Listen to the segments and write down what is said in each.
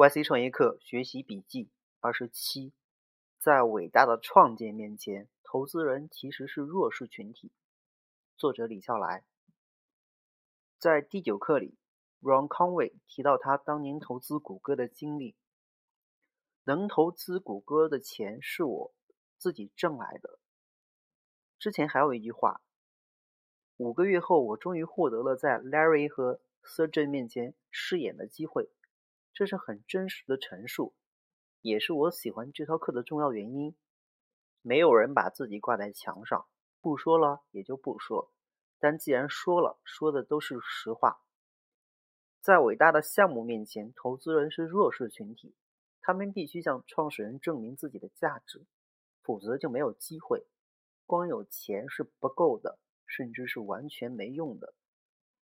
YC 创业课学习笔记二十七，在伟大的创建面前，投资人其实是弱势群体。作者李笑来。在第九课里，Ron Conway 提到他当年投资谷歌的经历。能投资谷歌的钱是我自己挣来的。之前还有一句话：五个月后，我终于获得了在 Larry 和 Sergey 面前饰演的机会。这是很真实的陈述，也是我喜欢这套课的重要原因。没有人把自己挂在墙上，不说了也就不说。但既然说了，说的都是实话。在伟大的项目面前，投资人是弱势群体，他们必须向创始人证明自己的价值，否则就没有机会。光有钱是不够的，甚至是完全没用的。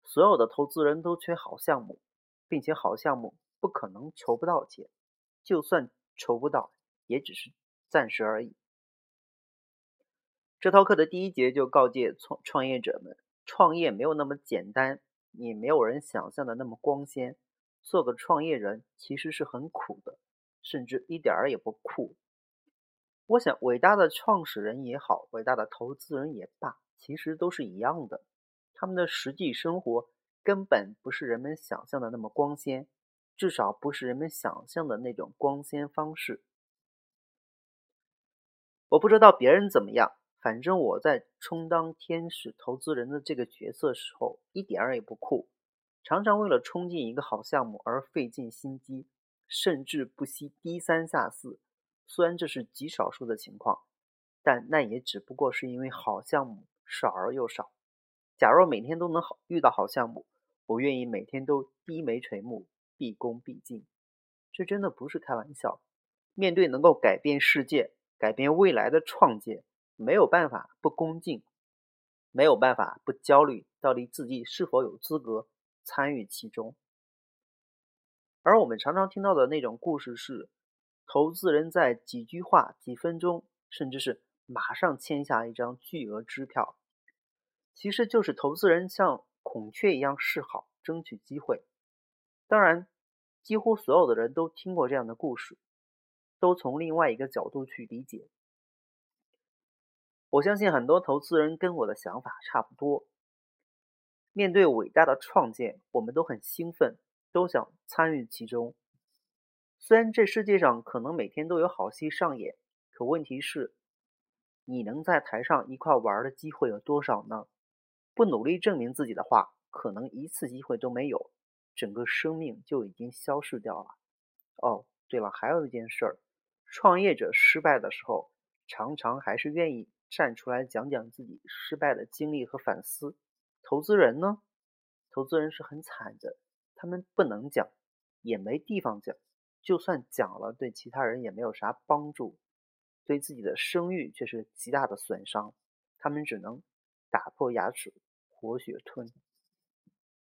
所有的投资人都缺好项目，并且好项目。不可能筹不到钱，就算筹不到，也只是暂时而已。这套课的第一节就告诫创创业者们，创业没有那么简单，也没有人想象的那么光鲜。做个创业人其实是很苦的，甚至一点儿也不酷。我想，伟大的创始人也好，伟大的投资人也罢，其实都是一样的。他们的实际生活根本不是人们想象的那么光鲜。至少不是人们想象的那种光鲜方式。我不知道别人怎么样，反正我在充当天使投资人的这个角色时候，一点儿也不酷。常常为了冲进一个好项目而费尽心机，甚至不惜低三下四。虽然这是极少数的情况，但那也只不过是因为好项目少而又少。假若每天都能好遇到好项目，我愿意每天都低眉垂目。毕恭毕敬，这真的不是开玩笑。面对能够改变世界、改变未来的创建，没有办法不恭敬，没有办法不焦虑，到底自己是否有资格参与其中？而我们常常听到的那种故事是，投资人在几句话、几分钟，甚至是马上签下一张巨额支票，其实就是投资人像孔雀一样示好，争取机会。当然，几乎所有的人都听过这样的故事，都从另外一个角度去理解。我相信很多投资人跟我的想法差不多。面对伟大的创建，我们都很兴奋，都想参与其中。虽然这世界上可能每天都有好戏上演，可问题是，你能在台上一块玩的机会有多少呢？不努力证明自己的话，可能一次机会都没有。整个生命就已经消失掉了。哦，对了，还有一件事儿，创业者失败的时候，常常还是愿意站出来讲讲自己失败的经历和反思。投资人呢？投资人是很惨的，他们不能讲，也没地方讲，就算讲了，对其他人也没有啥帮助，对自己的声誉却是极大的损伤。他们只能打破牙齿，活血吞。